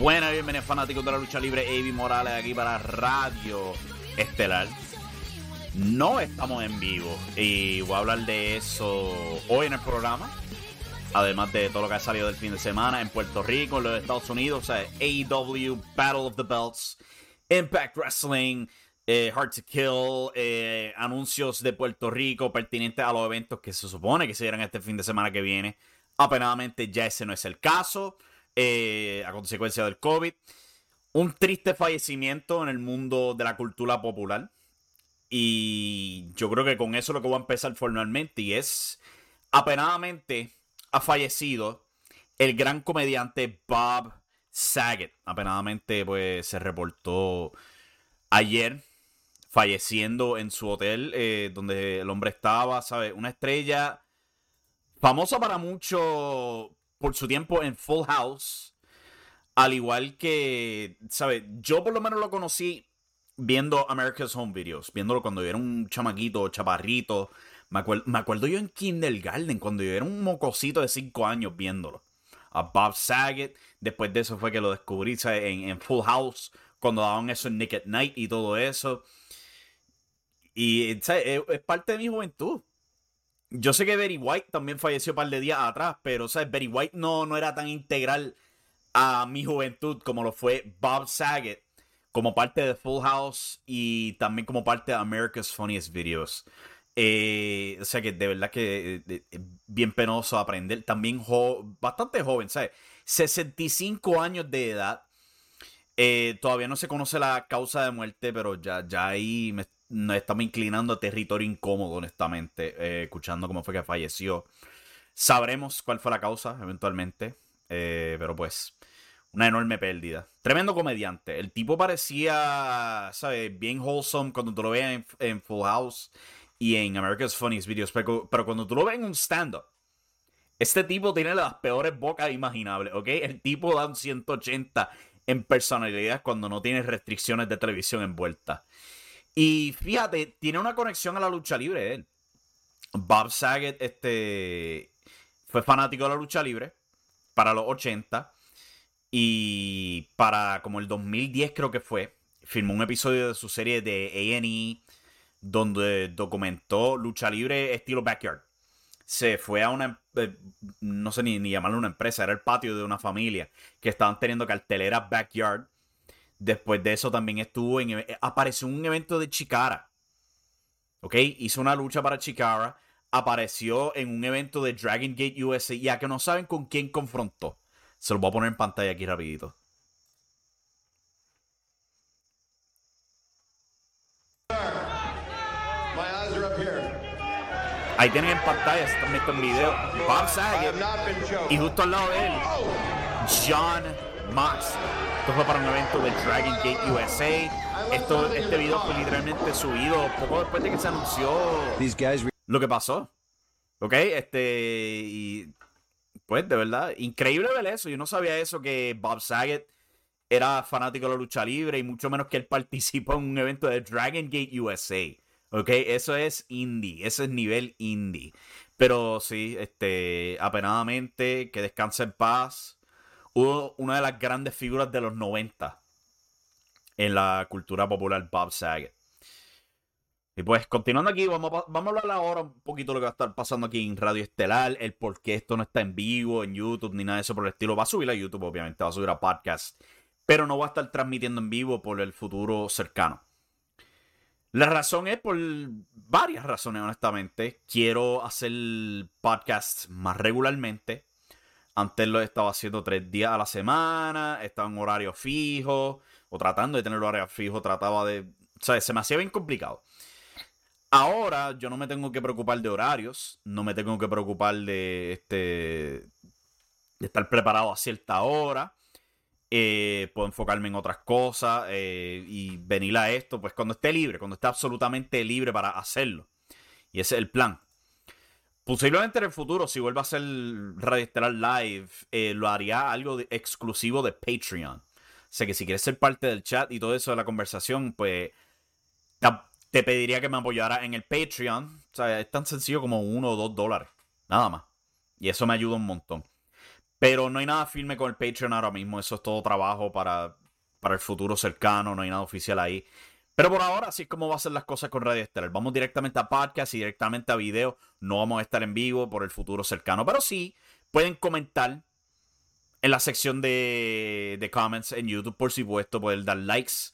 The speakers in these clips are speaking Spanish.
Buenas, bienvenidos fanáticos de la lucha libre. Avi Morales aquí para Radio Estelar. No estamos en vivo y voy a hablar de eso hoy en el programa. Además de todo lo que ha salido del fin de semana en Puerto Rico, en los Estados Unidos, o sea, AEW, Battle of the Belts, Impact Wrestling, eh, Hard to Kill, eh, anuncios de Puerto Rico pertinentes a los eventos que se supone que se dieran este fin de semana que viene. Apenadamente ya ese no es el caso, eh, a consecuencia del COVID. Un triste fallecimiento en el mundo de la cultura popular. Y yo creo que con eso es lo que voy a empezar formalmente. Y es, apenadamente, ha fallecido el gran comediante Bob Saget. Apenadamente, pues se reportó ayer falleciendo en su hotel eh, donde el hombre estaba, ¿sabes? Una estrella famosa para mucho por su tiempo en Full House. Al igual que, ¿sabes? Yo por lo menos lo conocí viendo America's Home Videos, viéndolo cuando yo era un chamaquito, chaparrito. Me, me acuerdo yo en Kindergarten, cuando yo era un mocosito de 5 años viéndolo. A Bob Saget. Después de eso fue que lo descubrí En, en Full House, cuando daban eso en Nick at Night y todo eso. Y ¿sabes? Es, parte de mi juventud. Yo sé que Betty White también falleció un par de días atrás, pero ¿sabes? Betty White no, no era tan integral a mi juventud como lo fue Bob Saget, como parte de Full House y también como parte de America's Funniest Videos. Eh, o sea que de verdad que eh, bien penoso aprender. También bastante joven, ¿sabes? 65 años de edad. Eh, todavía no se conoce la causa de muerte, pero ya, ya ahí me, nos estamos inclinando a territorio incómodo, honestamente, eh, escuchando cómo fue que falleció. Sabremos cuál fue la causa, eventualmente, eh, pero pues, una enorme pérdida. Tremendo comediante. El tipo parecía, ¿sabes? Bien wholesome cuando tú lo veas en, Full House y en America's Funniest Videos, pero, pero cuando tú lo ves en un stand-up, este tipo tiene las peores bocas imaginables, ¿ok? El tipo da un 180 en personalidad cuando no tiene restricciones de televisión envueltas. Y fíjate, tiene una conexión a la lucha libre él. Bob Saget este, fue fanático de la lucha libre para los 80 y para como el 2010 creo que fue, filmó un episodio de su serie de A&E donde documentó lucha libre estilo backyard. Se fue a una, eh, no sé ni, ni llamarlo una empresa, era el patio de una familia que estaban teniendo cartelera backyard Después de eso también estuvo en... E, apareció en un evento de Chikara. ¿Ok? Hizo una lucha para Chikara. Apareció en un evento de Dragon Gate USA. Ya que no saben con quién confrontó. Se lo voy a poner en pantalla aquí rapidito. Ahí tienen en pantalla, están viendo en video, Bob Saget y justo al lado de él, John Mox. Esto fue para un evento de Dragon Gate USA. Esto, este video fue literalmente subido poco después de que se anunció lo que pasó. ¿Ok? Este. Y. Pues, de verdad, increíble ver eso. Yo no sabía eso, que Bob Saget era fanático de la lucha libre y mucho menos que él participó en un evento de Dragon Gate USA. ¿Ok? Eso es indie, ese es nivel indie. Pero sí, este, apenadamente, que descanse en paz una de las grandes figuras de los 90 en la cultura popular, Bob Saget. Y pues, continuando aquí, vamos a, vamos a hablar ahora un poquito de lo que va a estar pasando aquí en Radio Estelar, el por qué esto no está en vivo, en YouTube, ni nada de eso por el estilo. Va a subir a YouTube, obviamente, va a subir a podcast, pero no va a estar transmitiendo en vivo por el futuro cercano. La razón es por varias razones, honestamente. Quiero hacer podcast más regularmente. Antes lo estaba haciendo tres días a la semana, estaba en horario fijo, o tratando de tener horario fijo, trataba de... O sea, se me hacía bien complicado. Ahora yo no me tengo que preocupar de horarios, no me tengo que preocupar de este de estar preparado a cierta hora. Eh, puedo enfocarme en otras cosas eh, y venir a esto, pues cuando esté libre, cuando esté absolutamente libre para hacerlo. Y ese es el plan. Posiblemente en el futuro, si vuelva a hacer Radio Estelar Live, eh, lo haría algo exclusivo de Patreon. O sea que si quieres ser parte del chat y todo eso de la conversación, pues te, pediría que me apoyara en el Patreon. O sea, es tan sencillo como uno o dos dólares. Nada más. Y eso me ayuda un montón. Pero no hay nada firme con el Patreon ahora mismo. Eso es todo trabajo para, para el futuro cercano. No hay nada oficial ahí. Pero por ahora, así es como va a ser las cosas con Radio Estelar. Vamos directamente a podcast y directamente a video. No vamos a estar en vivo por el futuro cercano. Pero sí, pueden comentar en la sección de, comments en YouTube, por supuesto. Pueden dar likes.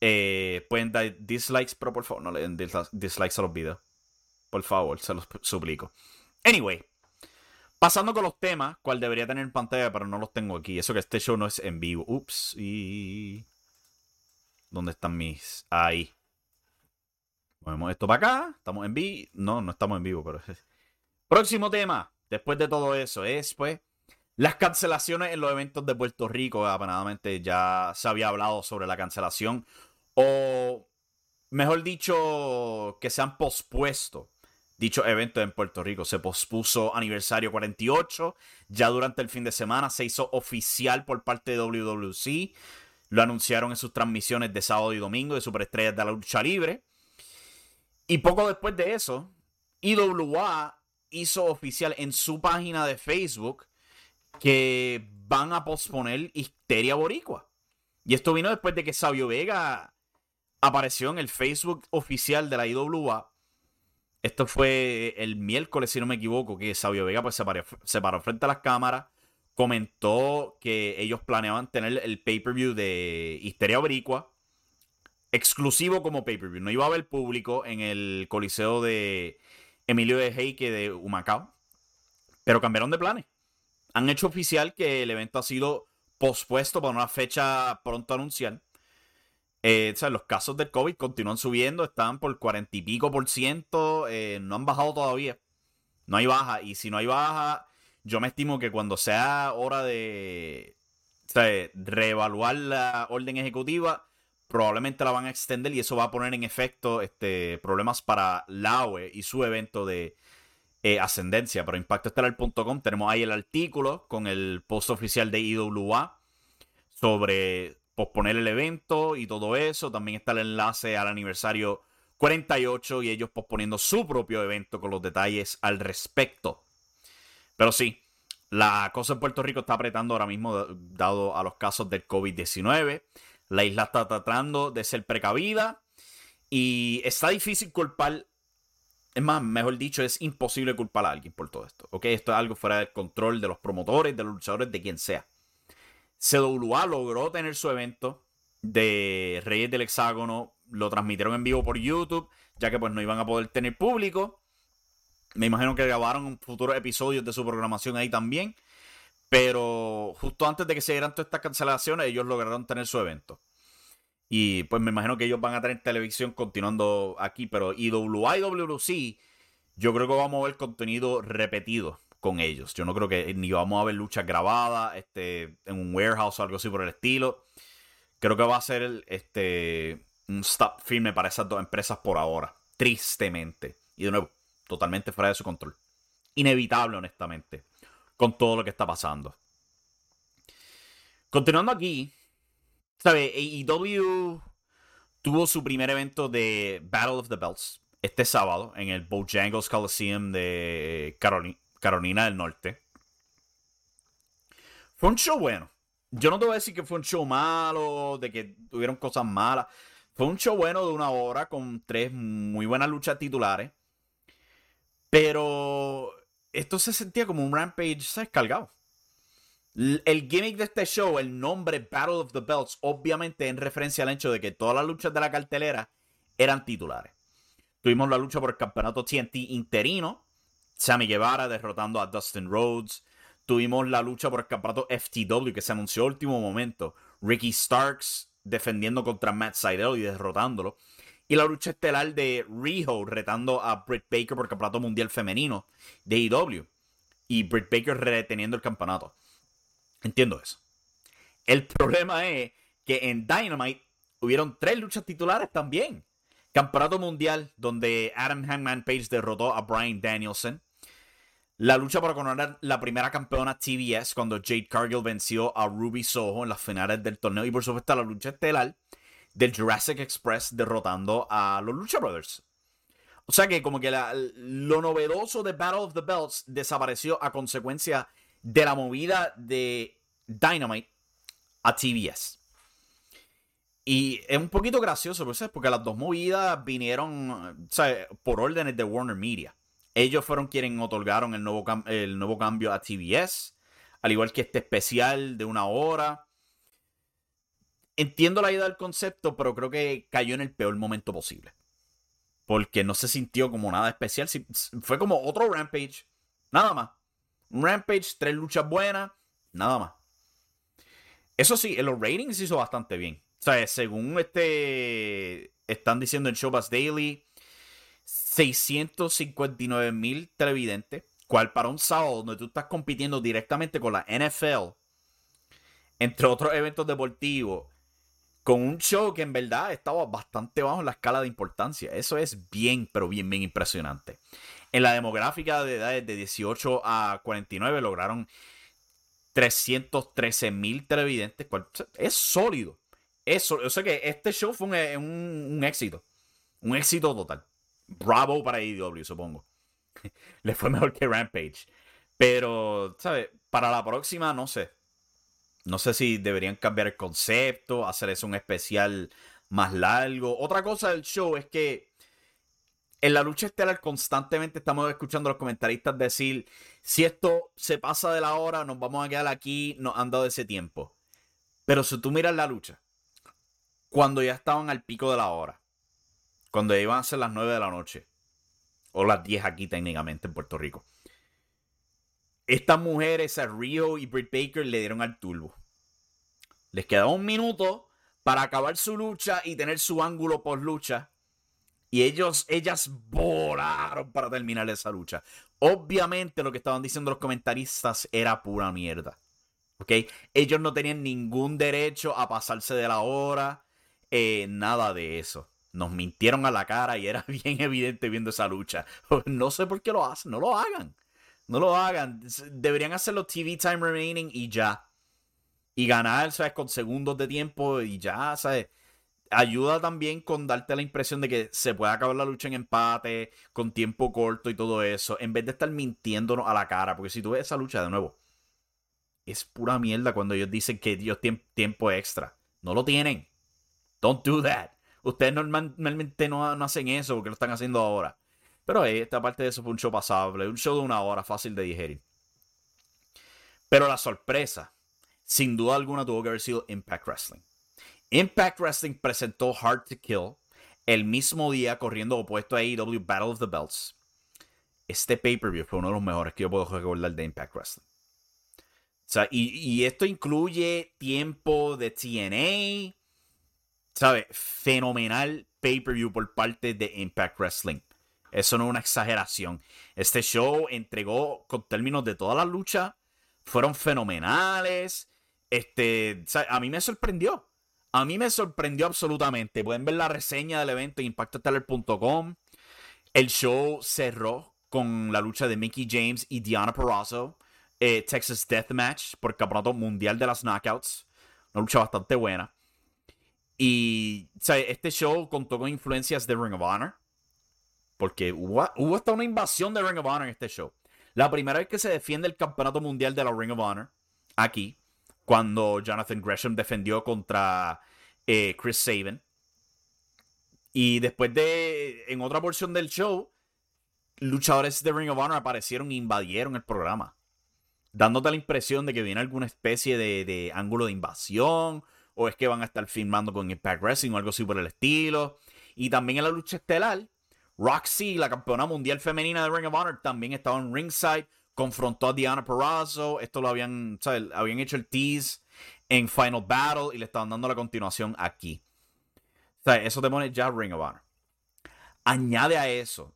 Eh, pueden dar dislikes, pero por favor no le den dislikes a los videos. Por favor, se los suplico. Anyway, pasando con los temas, cual debería tener en pantalla, pero no los tengo aquí. Eso que este show no es en vivo. Ups, y. ¿Dónde están mis? Ahí. Movemos esto para acá. Estamos en vivo. No, no estamos en vivo, pero. Próximo tema. Después de todo eso es, pues, las cancelaciones en los eventos de Puerto Rico. Apanadamente ya se había hablado sobre la cancelación. O, mejor dicho, que se han pospuesto dicho evento en Puerto Rico. Se pospuso aniversario 48. Ya durante el fin de semana se hizo oficial por parte de WWC. Lo anunciaron en sus transmisiones de sábado y domingo de Superestrellas de la Lucha Libre. Y poco después de eso, IWA hizo oficial en su página de Facebook que van a posponer Histeria Boricua. Y esto vino después de que Sabio Vega apareció en el Facebook oficial de la IWA. Esto fue el miércoles, si no me equivoco, que Sabio Vega pues, se, paró, se paró frente a las cámaras comentó que ellos planeaban tener el pay-per-view de Histeria Obricua exclusivo como pay-per-view. No iba a haber público en el coliseo de Emilio de Heike de Humacao, pero cambiaron de planes. Han hecho oficial que el evento ha sido pospuesto para una fecha pronto anunciar. Eh, los casos del COVID continúan subiendo, están por cuarenta y pico por ciento, eh, no han bajado todavía. No hay baja, y si no hay baja, yo me estimo que cuando sea hora de reevaluar la orden ejecutiva, probablemente la van a extender y eso va a poner en efecto este, problemas para la UE y su evento de eh, ascendencia. Pero impactoestelar.com tenemos ahí el artículo con el post oficial de IWA sobre posponer el evento y todo eso. También está el enlace al aniversario 48 y ellos posponiendo su propio evento con los detalles al respecto. Pero sí, la cosa en Puerto Rico está apretando ahora mismo dado a los casos del COVID-19. La isla está tratando de ser precavida y está difícil culpar. Es más, mejor dicho, es imposible culpar a alguien por todo esto. ¿ok? Esto es algo fuera del control de los promotores, de los luchadores, de quien sea. CWA logró tener su evento de Reyes del Hexágono. Lo transmitieron en vivo por YouTube, ya que pues no iban a poder tener público. Me imagino que grabaron futuros episodios de su programación ahí también. Pero justo antes de que se dieran todas estas cancelaciones, ellos lograron tener su evento. Y pues me imagino que ellos van a tener televisión continuando aquí. Pero IWA y WC, yo creo que vamos a ver contenido repetido con ellos. Yo no creo que ni vamos a ver luchas grabadas este, en un warehouse o algo así por el estilo. Creo que va a ser este, un stop firme para esas dos empresas por ahora. Tristemente. Y de nuevo, totalmente fuera de su control. Inevitable, honestamente, con todo lo que está pasando. Continuando aquí, ¿sabe? AEW tuvo su primer evento de Battle of the Belts este sábado en el Bojangles Coliseum de Carolina, del Norte. Fue un show bueno. Yo no te voy a decir que fue un show malo, de que tuvieron cosas malas. Fue un show bueno de una hora con tres muy buenas luchas titulares. Pero esto se sentía como un Rampage, ¿sabes? Cargado. El gimmick de este show, el nombre Battle of the Belts, obviamente en referencia al hecho de que todas las luchas de la cartelera eran titulares. Tuvimos la lucha por el campeonato TNT interino, Sammy Guevara derrotando a Dustin Rhodes. Tuvimos la lucha por el campeonato FTW que se anunció a último momento. Ricky Starks defendiendo contra Matt Sydal y derrotándolo. Y la lucha estelar de Riho retando a Britt Baker por el campeonato mundial femenino de IW. Y Britt Baker reteniendo el campeonato. Entiendo eso. El problema es que en Dynamite hubieron tres luchas titulares también. Campeonato mundial donde Adam Hangman Page derrotó a Brian Danielson. La lucha para coronar la primera campeona TBS cuando Jade Cargill venció a Ruby Soho en las finales del torneo. Y por supuesto la lucha estelar del Jurassic Express derrotando a los Lucha Brothers. O sea que como que lo novedoso de Battle of the Belts desapareció a consecuencia de la movida de Dynamite a TBS. Y es un poquito gracioso, porque las dos movidas vinieron por órdenes de Warner Media. Ellos fueron quienes otorgaron el nuevo, el nuevo cambio a TBS, al igual que este especial de una hora. Entiendo la idea del concepto, pero creo que cayó en el peor momento posible. Porque no se sintió como nada especial. Fue como otro Rampage. Nada más. Rampage, tres luchas buenas, nada más. Eso sí, en los ratings hizo bastante bien. O sea, según este están diciendo en Showbiz Daily, 659 mil televidentes, cual para un sábado donde tú estás compitiendo directamente con la NFL, entre otros eventos deportivos, con un show que en verdad estaba bastante bajo en la escala de importancia. Eso es bien, pero bien, bien impresionante. En la demográfica de edades de 18 a 49 lograron 313 mil televidentes. Es sólido. Es O sea que este show fue un, éxito. Un éxito total. Bravo para AEW, supongo. Le fue mejor que Rampage. Pero, ¿sabes? Para la próxima, no sé. No sé si deberían cambiar el concepto, hacer eso un especial más largo. Otra cosa del show es que en la lucha estelar constantemente estamos escuchando a los comentaristas decir, si esto se pasa de la hora, nos vamos a quedar aquí, nos han dado ese tiempo. Pero si tú miras la lucha, cuando ya estaban al pico de la hora, cuando iban a ser las 9 de la noche, o las 10 aquí técnicamente en Puerto Rico, estas mujeres, a Rio y Britt Baker, le dieron al turbo. Les quedaba un minuto para acabar su lucha y tener su ángulo por lucha y ellos, ellas volaron para terminar esa lucha. Obviamente lo que estaban diciendo los comentaristas era pura mierda. ¿Ok? Ellos no tenían ningún derecho a pasarse de la hora. Eh, nada de eso. Nos mintieron a la cara y era bien evidente viendo esa lucha. No sé por qué lo hacen. No lo hagan. No lo hagan. Deberían hacerlo TV time remaining y ya. Y ganar, ¿sabes? Con segundos de tiempo y ya, ¿sabes? ayuda también con darte la impresión de que se puede acabar la lucha en empate, con tiempo corto y todo eso, en vez de estar mintiéndonos a la cara. Porque si tú ves esa lucha de nuevo, es pura mierda cuando ellos dicen que Dios tiene tiempo extra. No lo tienen. Don't do that. Ustedes normalmente no, hacen eso porque lo están haciendo ahora. Pero esta parte de eso fue un show pasable, un show de una hora fácil de digerir. Pero la sorpresa, sin duda alguna, tuvo que haber sido Impact Wrestling. Impact Wrestling presentó Hard to Kill el mismo día corriendo opuesto a AEW Battle of the Belts. Este pay-per-view fue uno de los mejores que yo puedo recordar de Impact Wrestling. O sea, y, esto incluye tiempo de TNA. ¿Sabe? Fenomenal pay-per-view por parte de Impact Wrestling. Eso no es una exageración. Este show entregó con términos de toda la lucha. Fueron fenomenales. Este, a mí me sorprendió. A mí me sorprendió absolutamente. Pueden ver la reseña del evento en. El show cerró con la lucha de Mickey James y Diana Perazzo. Eh, Texas Deathmatch por campeonato mundial de las knockouts. Una lucha bastante buena. Y este show contó con influencias de Ring of Honor. Porque hubo, hasta una invasión de Ring of Honor en este show. La primera vez que se defiende el campeonato mundial de la Ring of Honor, aquí, cuando Jonathan Gresham defendió contra eh, Chris Saban. Y después de, en otra porción del show, luchadores de Ring of Honor aparecieron e invadieron el programa. Dándote la impresión de que viene alguna especie de, ángulo de invasión. O es que van a estar filmando con Impact Wrestling o algo así por el estilo. Y también en la lucha estelar, Roxy, la campeona mundial femenina de Ring of Honor, también estaba en ringside confrontó a Diana Perazzo. Esto lo habían, ¿sabes? Habían hecho el tease en Final Battle y le estaban dando la continuación aquí. Eso te pone ya Ring of Honor. Añade a eso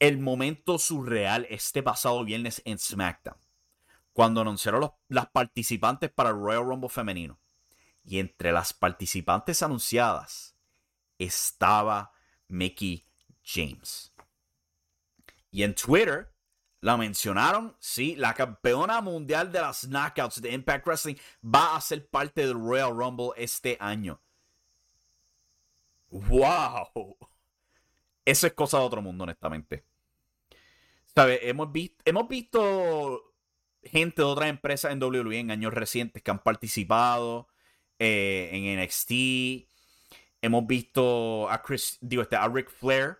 el momento surreal este pasado viernes en SmackDown, cuando anunciaron las participantes para el Royal Rumble femenino. Y entre las participantes anunciadas estaba Mickey James. Y en Twitter la mencionaron, sí, la campeona mundial de las knockouts de Impact Wrestling va a ser parte del Royal Rumble este año. ¡Wow! Eso es cosa de otro mundo, honestamente. ¿Sabe? Hemos, visto, hemos visto gente de otras empresas en WWE en años recientes que han participado eh, en NXT. Hemos visto a Chris, digo, este, a Ric Flair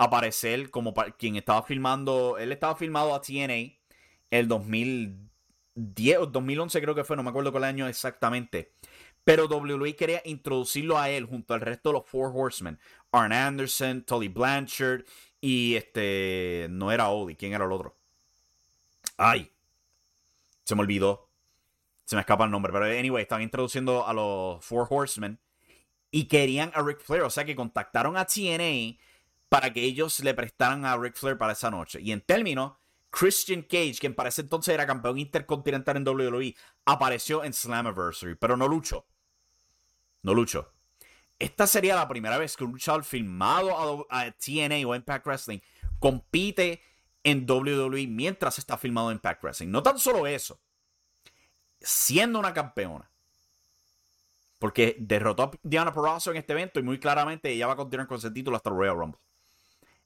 aparecer como quien estaba filmando. Él estaba filmado a TNA el 2010 o 2011 creo que fue, no me acuerdo cuál año exactamente. Pero WWE quería introducirlo a él junto al resto de los Four Horsemen. Arn Anderson, Tully Blanchard y este... No era Odie, ¿quién era el otro? Ay, se me olvidó. Se me escapa el nombre. Pero anyway, están introduciendo a los Four Horsemen. Y querían a Ric Flair. O sea que contactaron a TNA para que ellos le prestaran a Ric Flair para esa noche. Y en términos, Christian Cage, quien para ese entonces era campeón intercontinental en WWE, apareció en Slammiversary, pero no luchó. No luchó. Esta sería la primera vez que un luchador filmado a, TNA o Impact Wrestling compite en WWE mientras está filmado en Impact Wrestling. No tan solo eso, siendo una campeona. Porque derrotó a Diana Perazzo en este evento y muy claramente ella va a continuar con ese título hasta el Royal Rumble.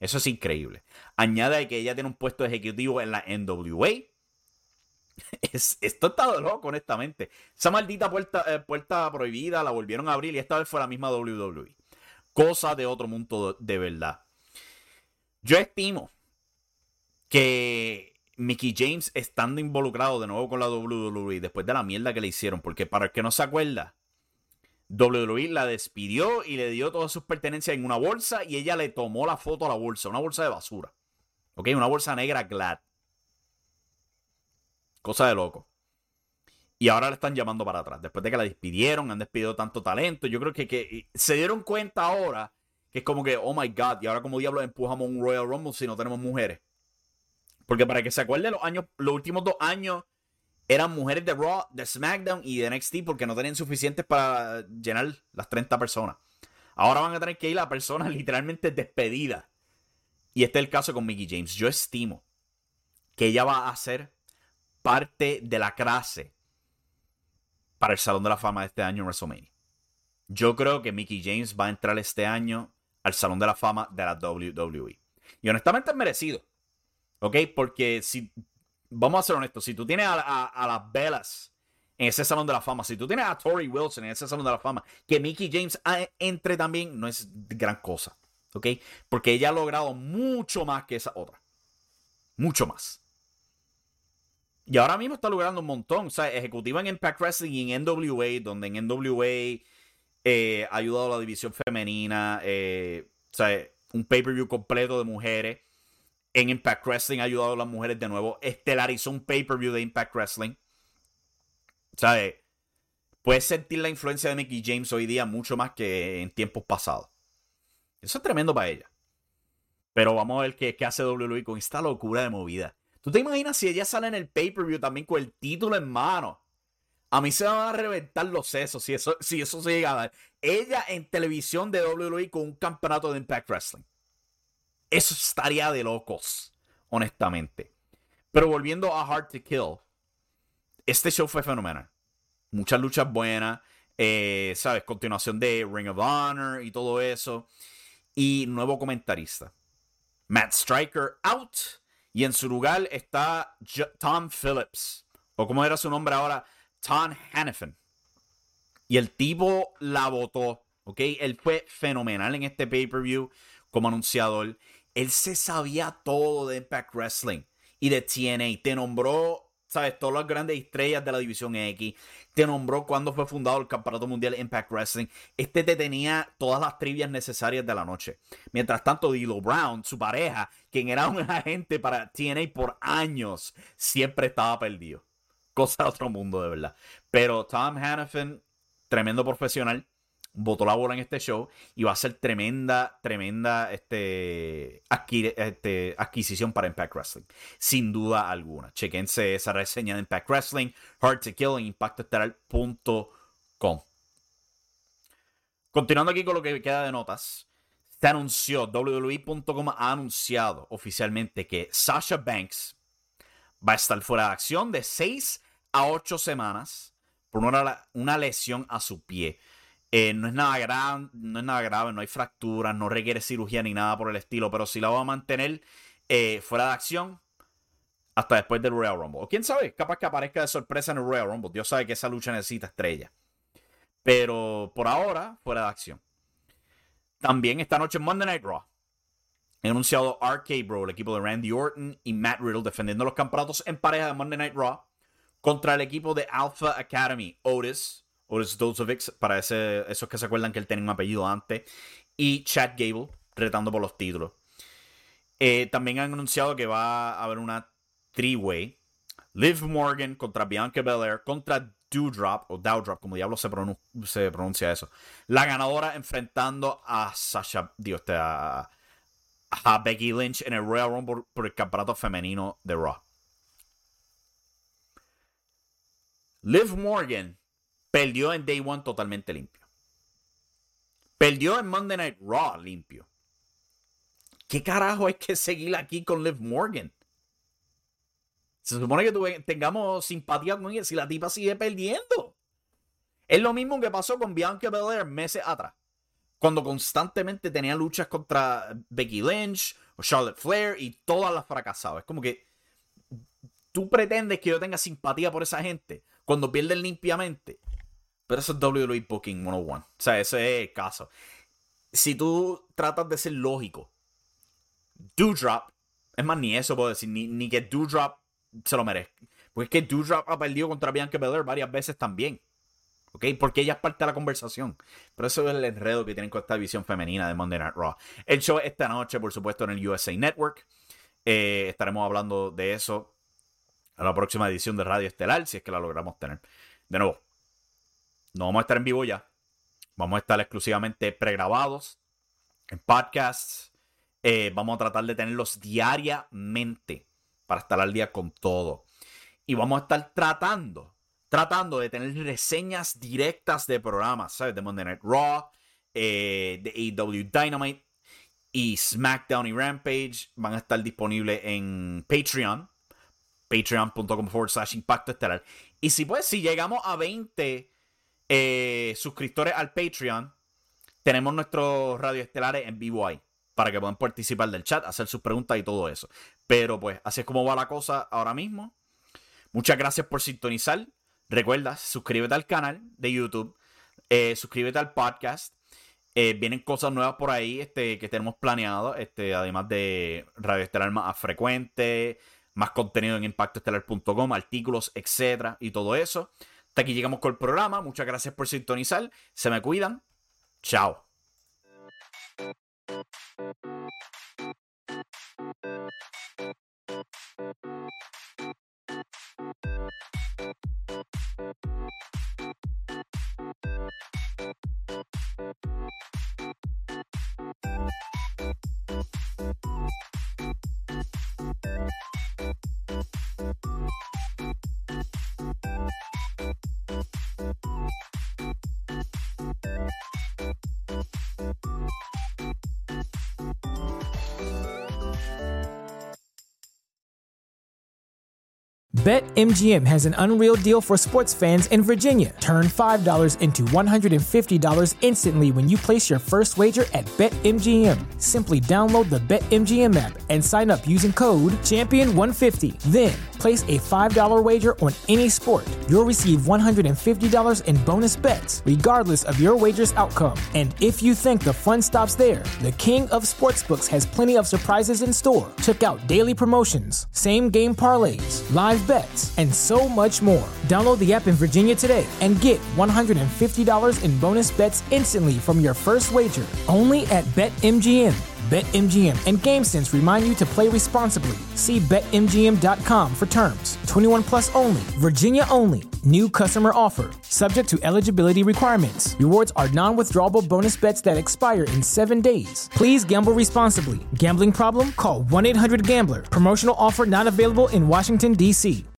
Eso es increíble. Añade que ella tiene un puesto ejecutivo en la NWA. Es, esto está de loco, honestamente. Esa maldita eh, puerta prohibida la volvieron a abrir y esta vez fue la misma WWE. Cosa de otro mundo de, verdad. Yo estimo que Mickey James estando involucrado de nuevo con la WWE después de la mierda que le hicieron, porque para el que no se acuerda, WWE la despidió y le dio todas sus pertenencias en una bolsa y ella le tomó la foto a la bolsa, una bolsa de basura. ¿Ok? Una bolsa negra glad. Cosa de loco. Y ahora la están llamando para atrás. Después de que la despidieron, han despedido tanto talento. Yo creo que, que se dieron cuenta ahora que es como que, oh my god, y ahora como diablos empujamos un Royal Rumble si no tenemos mujeres. Porque para que se acuerden los años, los últimos dos años eran mujeres de Raw, de SmackDown y de NXT porque no tenían suficientes para llenar las 30 personas. Ahora van a tener que ir a personas literalmente despedidas. Y este es el caso con Mickey James. Yo estimo que ella va a ser parte de la clase para el Salón de la Fama de este año en WrestleMania. Yo creo que Mickey James va a entrar este año al Salón de la Fama de la WWE. Y honestamente es merecido. ¿Ok? Porque si vamos a ser honestos, si tú tienes a, las velas en ese salón de la fama, si tú tienes a Tori Wilson en ese salón de la fama, que Mickey James entre también, no es gran cosa. ¿Ok? Porque ella ha logrado mucho más que esa otra. Mucho más. Y ahora mismo está logrando un montón. O sea, ejecutiva en Impact Wrestling y en NWA, donde en NWA eh, ha ayudado a la división femenina. Eh, o sea, un pay-per-view completo de mujeres en Impact Wrestling ha ayudado a las mujeres de nuevo. Estelarizó un pay-per-view de Impact Wrestling. ¿Sabes? Puedes sentir la influencia de Mickey James hoy día mucho más que en tiempos pasados. Eso es tremendo para ella. Pero vamos a ver qué, hace WWE con esta locura de movida. ¿Tú te imaginas si ella sale en el pay-per-view también con el título en mano? A mí se van a reventar los sesos si eso, si eso se llega a dar. Ella en televisión de WWE con un campeonato de Impact Wrestling. Eso estaría de locos, honestamente. Pero volviendo a Hard to Kill, este show fue fenomenal. Muchas luchas buenas, eh, ¿sabes? Continuación de Ring of Honor y todo eso. Y nuevo comentarista. Matt Striker out. Y en su lugar está Tom Phillips. O como era su nombre ahora, Tom Hannafin. Y el tipo la votó. ¿Ok? Él fue fenomenal en este pay-per-view como anunciador. Él se sabía todo de Impact Wrestling y de TNA. Te nombró, ¿sabes? Todas las grandes estrellas de la División X. Te nombró cuando fue fundado el Campeonato Mundial Impact Wrestling. Este te tenía todas las trivias necesarias de la noche. Mientras tanto, Dilo Brown, su pareja, quien era un agente para TNA por años, siempre estaba perdido. Cosa de otro mundo, de verdad. Pero Tom Hannafin, tremendo profesional botó la bola en este show y va a ser tremenda, tremenda este, este, adquisición para Impact Wrestling. Sin duda alguna. Chequense esa reseña de Impact Wrestling, Hard to Kill en impactoestelar.com. Continuando aquí con lo que queda de notas. Se anunció, WWE.com ha anunciado oficialmente que Sasha Banks va a estar fuera de acción de 6 a 8 semanas por una, una lesión a su pie. Eh, no, es nada grave, no es nada grave, no hay fracturas, no requiere cirugía ni nada por el estilo, pero si la va a mantener eh, fuera de acción hasta después del Royal Rumble. O quién sabe, capaz que aparezca de sorpresa en el Royal Rumble. Dios sabe que esa lucha necesita estrella. Pero por ahora, fuera de acción. También esta noche en Monday Night Raw. He anunciado RK Bro, el equipo de Randy Orton y Matt Riddle defendiendo los campeonatos en pareja de Monday Night Raw contra el equipo de Alpha Academy, Otis, Otis Dozovic, para esos que se acuerdan que él tenía un apellido antes, y Chad Gable retando por los títulos. Eh, también han anunciado que va a haber una three-way. Liv Morgan contra Bianca Belair contra Dewdrop o Dowdrop, como diablo se, se, pronuncia eso. La ganadora enfrentando a Sasha, Dios, este, a Becky Lynch en el Royal Rumble por el campeonato femenino de Raw. Liv Morgan perdió en Day One totalmente limpio. Perdió en Monday Night Raw limpio. ¿Qué carajo hay que seguir aquí con Liv Morgan? Se supone que tengamos simpatía con ella si la tipa sigue perdiendo. Es lo mismo que pasó con Bianca Belair meses atrás. Cuando constantemente tenía luchas contra Becky Lynch o Charlotte Flair y todas las fracasadas. Es como que tú pretendes que yo tenga simpatía por esa gente cuando pierden limpiamente. Pero eso es WWE Booking 101. O sea, ese es el caso. Si tú tratas de ser lógico, Doudrop, es más, ni eso puedo decir, ni, ni que Doudrop se lo merezca. Porque es que Doudrop ha perdido contra Bianca Belair varias veces también. ¿Ok? Porque ella es parte de la conversación. Pero eso es el enredo que tienen con esta división femenina de Monday Night Raw. El show esta noche, por supuesto, en el USA Network. Eh, estaremos hablando de eso en la próxima edición de Radio Estelar, si es que la logramos tener. De nuevo, no vamos a estar en vivo ya. Vamos a estar exclusivamente pregrabados en podcasts. Eh, vamos a tratar de tenerlos diariamente para estar al día con todo. Y vamos a estar tratando, tratando de tener reseñas directas de programas, ¿sabes? De Monday Night Raw, eh, de AEW Dynamite y SmackDown y Rampage van a estar disponibles en Patreon, patreon.com forward slash impacto estelar. Y si pues, si llegamos a 20 eh, suscriptores al Patreon, tenemos nuestros radioestelares en vivo ahí para que puedan participar del chat, hacer sus preguntas y todo eso. Pero pues así es como va la cosa ahora mismo. Muchas gracias por sintonizar. Recuerda, suscríbete al canal de YouTube, eh, suscríbete al podcast. Eh, vienen cosas nuevas por ahí este, que tenemos planeado, este, además de Radio Estelar más frecuente, más contenido en impactoestelar.com, artículos, etcétera, y todo eso. Hasta aquí llegamos con el programa. Muchas gracias por sintonizar. Se me cuidan. Chao. BetMGM has an unreal deal for sports fans in Virginia. Turn $5 into $150 instantly when you place your first wager at BetMGM. Simply download the BetMGM app and sign up using code Champion150. Then, place a $5 wager on any sport. You'll receive $150 in bonus bets, regardless of your wager's outcome. And if you think the fun stops there, the King of Sportsbooks has plenty of surprises in store. Check out daily promotions, same game parlays, live bets and so much more. Download the app in Virginia today and get $150 in bonus bets instantly from your first wager only at BetMGM. BetMGM and GameSense remind you to play responsibly. See BetMGM.com for terms. 21 plus only, Virginia only. New customer offer. Subject to eligibility requirements. Rewards are non withdrawable bonus bets that expire in seven days. Please gamble responsibly. Gambling problem? Call 1 800 Gambler. Promotional offer not available in Washington, D.C.